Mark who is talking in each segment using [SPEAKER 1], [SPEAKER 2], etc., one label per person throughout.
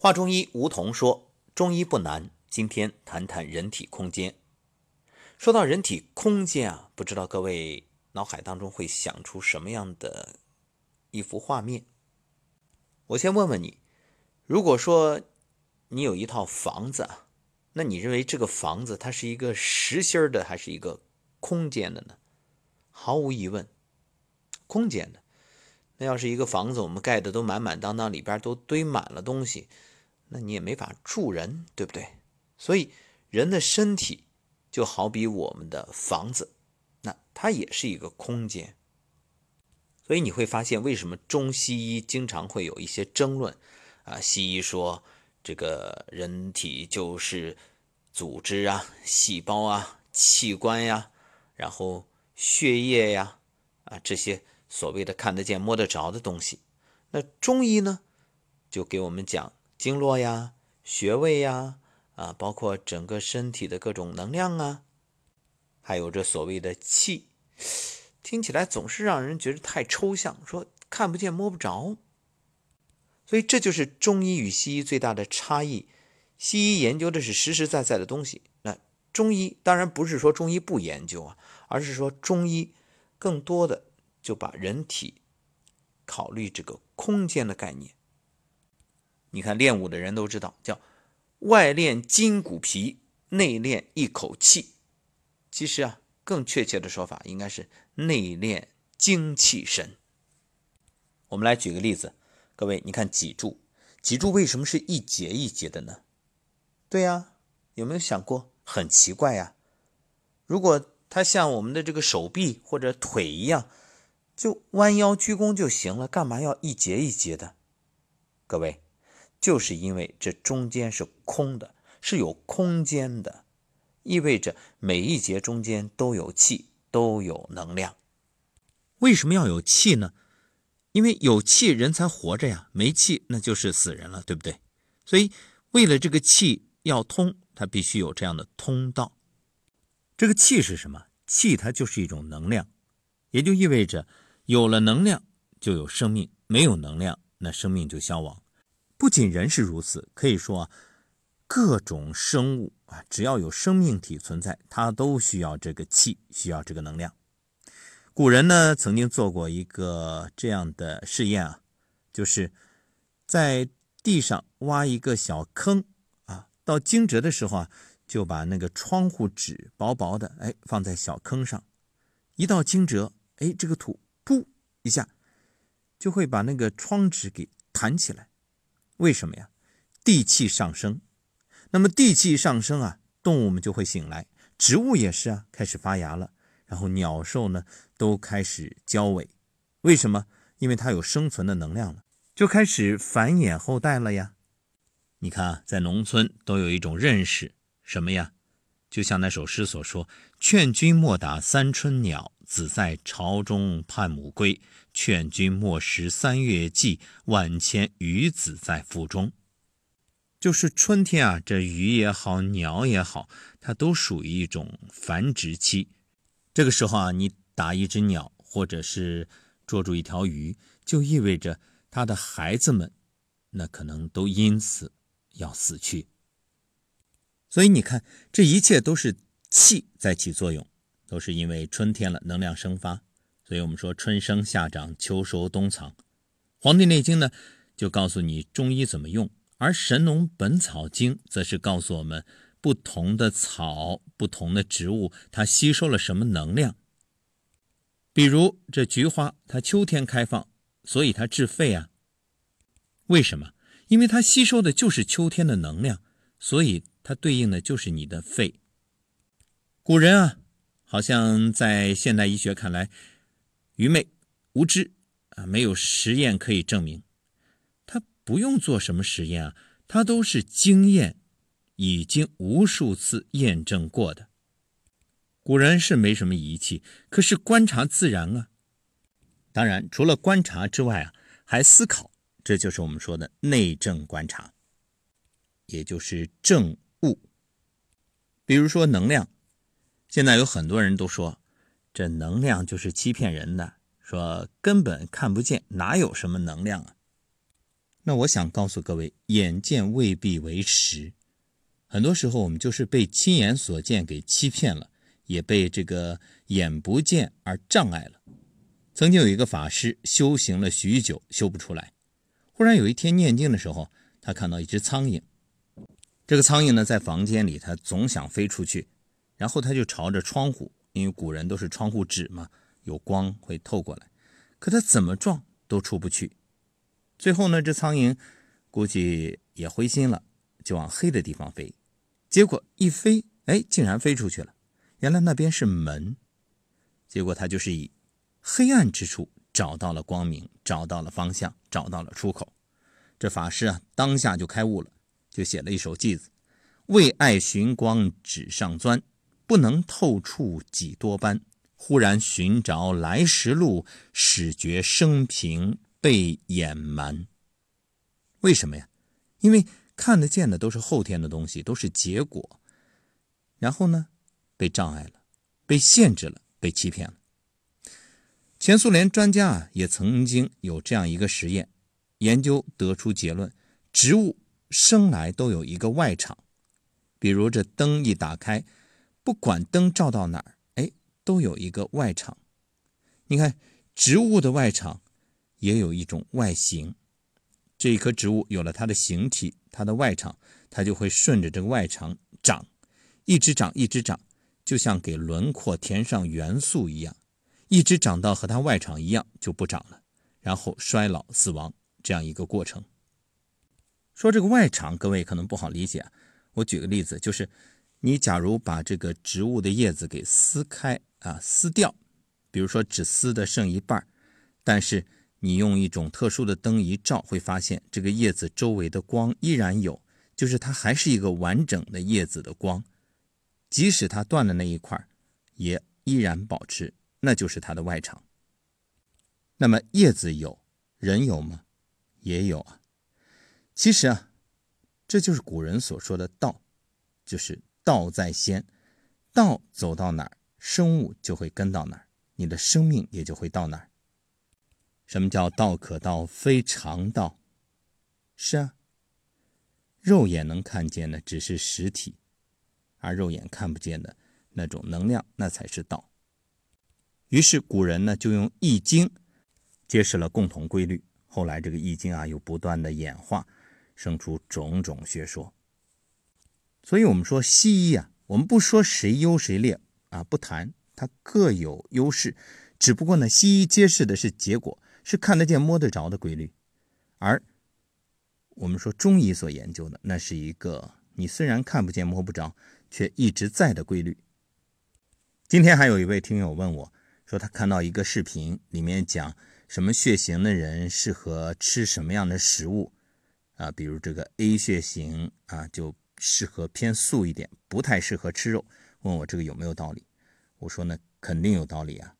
[SPEAKER 1] 华中医吴桐说：“中医不难，今天谈谈人体空间。说到人体空间啊，不知道各位脑海当中会想出什么样的一幅画面？我先问问你，如果说你有一套房子啊，那你认为这个房子它是一个实心的，还是一个空间的呢？毫无疑问，空间的。那要是一个房子，我们盖的都满满当当，里边都堆满了东西。”那你也没法住人，对不对？所以人的身体就好比我们的房子，那它也是一个空间。所以你会发现，为什么中西医经常会有一些争论啊？西医说这个人体就是组织啊、细胞啊、器官呀，然后血液呀啊这些所谓的看得见、摸得着的东西。那中医呢，就给我们讲。经络呀，穴位呀，啊，包括整个身体的各种能量啊，还有这所谓的气，听起来总是让人觉得太抽象，说看不见摸不着。所以这就是中医与西医最大的差异。西医研究的是实实在在的东西，那中医当然不是说中医不研究啊，而是说中医更多的就把人体考虑这个空间的概念。你看练武的人都知道，叫外练筋骨皮，内练一口气。其实啊，更确切的说法应该是内练精气神。我们来举个例子，各位，你看脊柱，脊柱为什么是一节一节的呢？对呀，有没有想过？很奇怪呀。如果它像我们的这个手臂或者腿一样，就弯腰鞠躬就行了，干嘛要一节一节的？各位。就是因为这中间是空的，是有空间的，意味着每一节中间都有气，都有能量。为什么要有气呢？因为有气人才活着呀，没气那就是死人了，对不对？所以为了这个气要通，它必须有这样的通道。这个气是什么？气它就是一种能量，也就意味着有了能量就有生命，没有能量那生命就消亡。不仅人是如此，可以说啊，各种生物啊，只要有生命体存在，它都需要这个气，需要这个能量。古人呢，曾经做过一个这样的试验啊，就是在地上挖一个小坑啊，到惊蛰的时候啊，就把那个窗户纸薄薄的哎放在小坑上，一到惊蛰，哎，这个土噗一下就会把那个窗纸给弹起来。为什么呀？地气上升，那么地气上升啊，动物们就会醒来，植物也是啊，开始发芽了，然后鸟兽呢都开始交尾。为什么？因为它有生存的能量了，就开始繁衍后代了呀。你看啊，在农村都有一种认识，什么呀？就像那首诗所说：“劝君莫打三春鸟，子在巢中盼母归。”劝君莫食三月季，万千鱼子在腹中。就是春天啊，这鱼也好，鸟也好，它都属于一种繁殖期。这个时候啊，你打一只鸟，或者是捉住一条鱼，就意味着它的孩子们，那可能都因此要死去。所以你看，这一切都是气在起作用，都是因为春天了，能量生发。所以我们说春生夏长秋收冬藏，《黄帝内经》呢就告诉你中医怎么用，而《神农本草经》则是告诉我们不同的草、不同的植物它吸收了什么能量。比如这菊花，它秋天开放，所以它治肺啊。为什么？因为它吸收的就是秋天的能量，所以它对应的就是你的肺。古人啊，好像在现代医学看来。愚昧无知啊，没有实验可以证明，他不用做什么实验啊，他都是经验已经无数次验证过的。古人是没什么仪器，可是观察自然啊。当然，除了观察之外啊，还思考，这就是我们说的内证观察，也就是证物。比如说能量，现在有很多人都说。这能量就是欺骗人的，说根本看不见，哪有什么能量啊？那我想告诉各位，眼见未必为实，很多时候我们就是被亲眼所见给欺骗了，也被这个眼不见而障碍了。曾经有一个法师修行了许久，修不出来，忽然有一天念经的时候，他看到一只苍蝇。这个苍蝇呢，在房间里，它总想飞出去，然后他就朝着窗户，因为古人都是窗户纸嘛，有光会透过来，可他怎么撞都出不去。最后呢，这苍蝇估计也灰心了，就往黑的地方飞。结果一飞，哎，竟然飞出去了。原来那边是门。结果他就是以黑暗之处找到了光明，找到了方向，找到了出口。这法师啊，当下就开悟了，就写了一首偈子：“为爱寻光纸上钻，不能透处几多般。忽然寻着来时路，始觉生平。”被掩瞒，为什么呀？因为看得见的都是后天的东西，都是结果。然后呢，被障碍了，被限制了，被欺骗了。前苏联专家啊，也曾经有这样一个实验，研究得出结论：植物生来都有一个外场。比如这灯一打开，不管灯照到哪儿，哎，都有一个外场。你看植物的外场。也有一种外形，这一棵植物有了它的形体，它的外场，它就会顺着这个外场长，一直长，一直长，就像给轮廓填上元素一样，一直长到和它外场一样就不长了，然后衰老死亡这样一个过程。说这个外场，各位可能不好理解，我举个例子，就是你假如把这个植物的叶子给撕开啊，撕掉，比如说只撕的剩一半，但是。你用一种特殊的灯一照，会发现这个叶子周围的光依然有，就是它还是一个完整的叶子的光，即使它断了那一块，也依然保持，那就是它的外场。那么叶子有，人有吗？也有啊。其实啊，这就是古人所说的道，就是道在先，道走到哪儿，生物就会跟到哪儿，你的生命也就会到哪儿。什么叫道可道非常道？是啊，肉眼能看见的只是实体，而肉眼看不见的那种能量，那才是道。于是古人呢就用《易经》揭示了共同规律。后来这个《易经》啊又不断的演化，生出种种学说。所以我们说西医啊，我们不说谁优谁劣啊，不谈，它各有优势。只不过呢，西医揭示的是结果。是看得见、摸得着的规律，而我们说中医所研究的，那是一个你虽然看不见、摸不着，却一直在的规律。今天还有一位听友问我，说他看到一个视频，里面讲什么血型的人适合吃什么样的食物啊？比如这个 A 血型啊，就适合偏素一点，不太适合吃肉。问我这个有没有道理？我说呢，肯定有道理啊。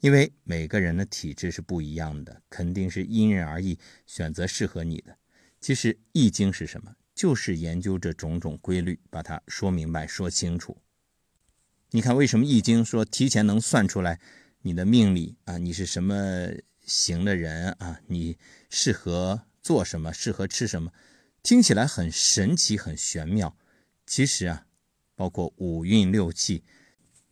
[SPEAKER 1] 因为每个人的体质是不一样的，肯定是因人而异，选择适合你的。其实《易经》是什么？就是研究这种种规律，把它说明白、说清楚。你看，为什么《易经》说提前能算出来你的命理啊？你是什么型的人啊？你适合做什么？适合吃什么？听起来很神奇、很玄妙。其实啊，包括五运六气。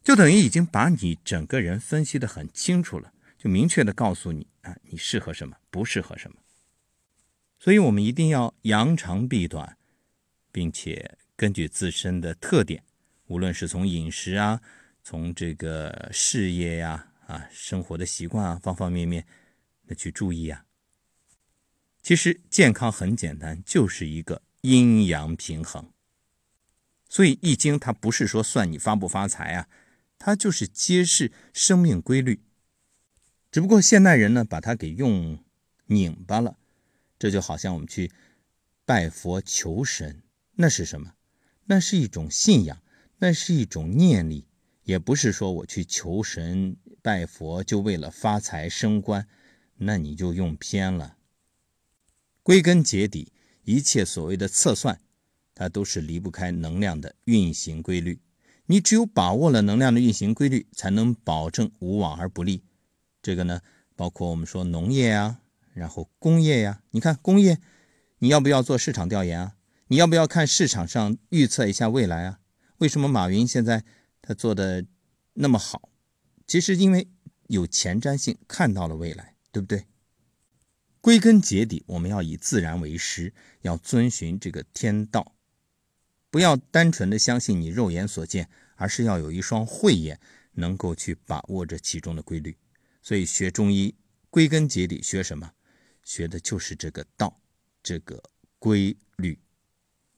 [SPEAKER 1] 就等于已经把你整个人分析的很清楚了，就明确的告诉你啊，你适合什么，不适合什么。所以，我们一定要扬长避短，并且根据自身的特点，无论是从饮食啊，从这个事业呀，啊，生活的习惯啊，方方面面那去注意啊。其实健康很简单，就是一个阴阳平衡。所以《易经》它不是说算你发不发财啊。它就是揭示生命规律，只不过现代人呢把它给用拧巴了。这就好像我们去拜佛求神，那是什么？那是一种信仰，那是一种念力，也不是说我去求神拜佛就为了发财升官，那你就用偏了。归根结底，一切所谓的测算，它都是离不开能量的运行规律。你只有把握了能量的运行规律，才能保证无往而不利。这个呢，包括我们说农业啊，
[SPEAKER 2] 然后工业呀，你看工业，你要不要做市场调研啊？你要不要看市场上预测一下未来啊？为什么马云现在他做的那么好？其实因为有前瞻性，看到了未来，对不对？归根结底，我们要以自然为师，要遵循这个天道，不要单纯的相信你肉眼所见，而是要有一双慧眼，能够去把握这其中的规律。所以学中医，归根结底学什么？学的就是这个道，这个规律。